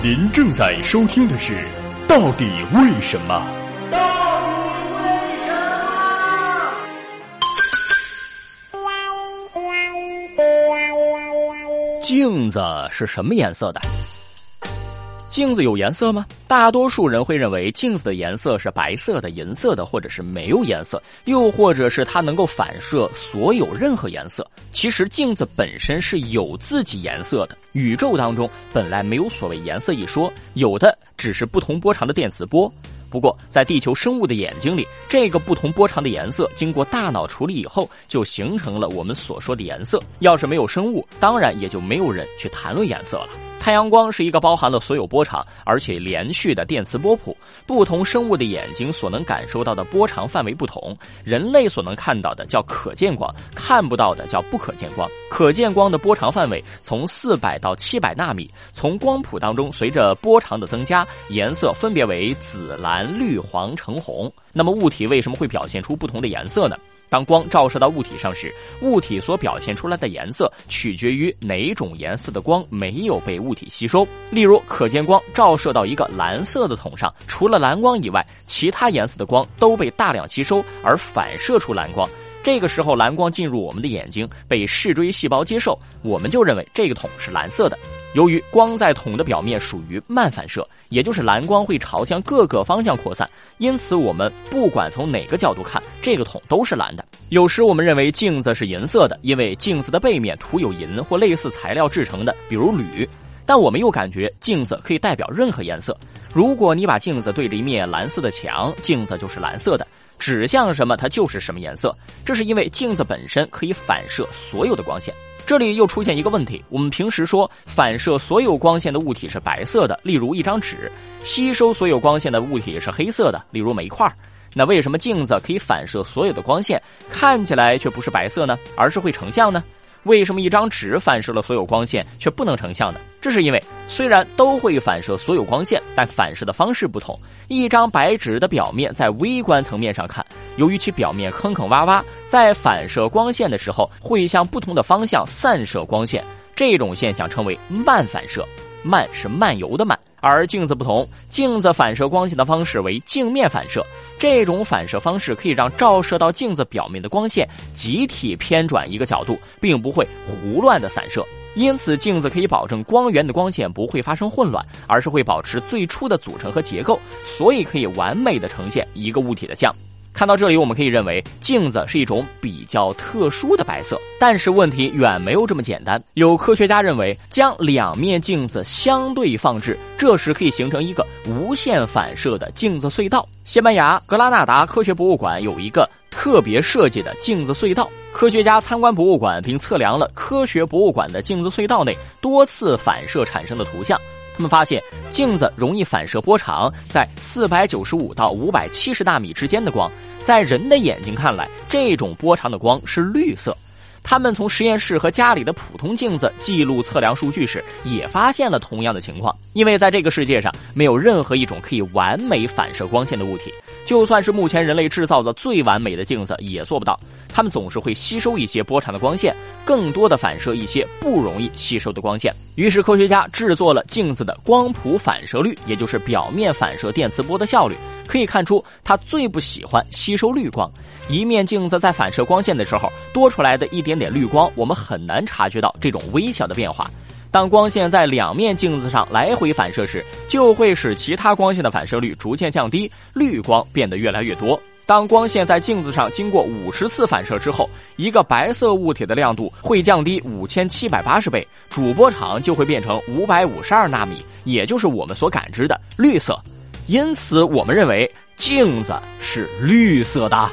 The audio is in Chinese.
您正在收听的是《到底为什么》。到底为什么？镜子是什么颜色的？镜子有颜色吗？大多数人会认为镜子的颜色是白色的、银色的，或者是没有颜色，又或者是它能够反射所有任何颜色。其实镜子本身是有自己颜色的。宇宙当中本来没有所谓颜色一说，有的只是不同波长的电磁波。不过，在地球生物的眼睛里，这个不同波长的颜色经过大脑处理以后，就形成了我们所说的颜色。要是没有生物，当然也就没有人去谈论颜色了。太阳光是一个包含了所有波长而且连续的电磁波谱，不同生物的眼睛所能感受到的波长范围不同。人类所能看到的叫可见光，看不到的叫不可见光。可见光的波长范围从四百到七百纳米，从光谱当中随着波长的增加，颜色分别为紫、蓝、蓝绿、黄、橙、红。那么物体为什么会表现出不同的颜色呢？当光照射到物体上时，物体所表现出来的颜色取决于哪种颜色的光没有被物体吸收。例如，可见光照射到一个蓝色的桶上，除了蓝光以外，其他颜色的光都被大量吸收而反射出蓝光。这个时候，蓝光进入我们的眼睛，被视锥细胞接受，我们就认为这个桶是蓝色的。由于光在桶的表面属于慢反射，也就是蓝光会朝向各个方向扩散，因此我们不管从哪个角度看，这个桶都是蓝的。有时我们认为镜子是银色的，因为镜子的背面涂有银或类似材料制成的，比如铝。但我们又感觉镜子可以代表任何颜色。如果你把镜子对着一面蓝色的墙，镜子就是蓝色的，指向什么它就是什么颜色。这是因为镜子本身可以反射所有的光线。这里又出现一个问题：我们平时说反射所有光线的物体是白色的，例如一张纸；吸收所有光线的物体是黑色的，例如煤块。那为什么镜子可以反射所有的光线，看起来却不是白色呢？而是会成像呢？为什么一张纸反射了所有光线却不能成像呢？这是因为虽然都会反射所有光线，但反射的方式不同。一张白纸的表面在微观层面上看，由于其表面坑坑洼洼，在反射光线的时候会向不同的方向散射光线，这种现象称为慢反射。慢是漫游的慢。而镜子不同，镜子反射光线的方式为镜面反射。这种反射方式可以让照射到镜子表面的光线集体偏转一个角度，并不会胡乱的散射。因此，镜子可以保证光源的光线不会发生混乱，而是会保持最初的组成和结构，所以可以完美的呈现一个物体的像。看到这里，我们可以认为镜子是一种比较特殊的白色，但是问题远没有这么简单。有科学家认为，将两面镜子相对放置，这时可以形成一个无限反射的镜子隧道。西班牙格拉纳达科学博物馆有一个特别设计的镜子隧道，科学家参观博物馆并测量了科学博物馆的镜子隧道内多次反射产生的图像。他们发现，镜子容易反射波长在四百九十五到五百七十纳米之间的光，在人的眼睛看来，这种波长的光是绿色。他们从实验室和家里的普通镜子记录测量数据时，也发现了同样的情况。因为在这个世界上，没有任何一种可以完美反射光线的物体，就算是目前人类制造的最完美的镜子也做不到。它们总是会吸收一些波长的光线，更多的反射一些不容易吸收的光线。于是科学家制作了镜子的光谱反射率，也就是表面反射电磁波的效率。可以看出，它最不喜欢吸收绿光。一面镜子在反射光线的时候，多出来的一点点绿光，我们很难察觉到这种微小的变化。当光线在两面镜子上来回反射时，就会使其他光线的反射率逐渐降低，绿光变得越来越多。当光线在镜子上经过五十次反射之后，一个白色物体的亮度会降低五千七百八十倍，主波长就会变成五百五十二纳米，也就是我们所感知的绿色。因此，我们认为镜子是绿色的。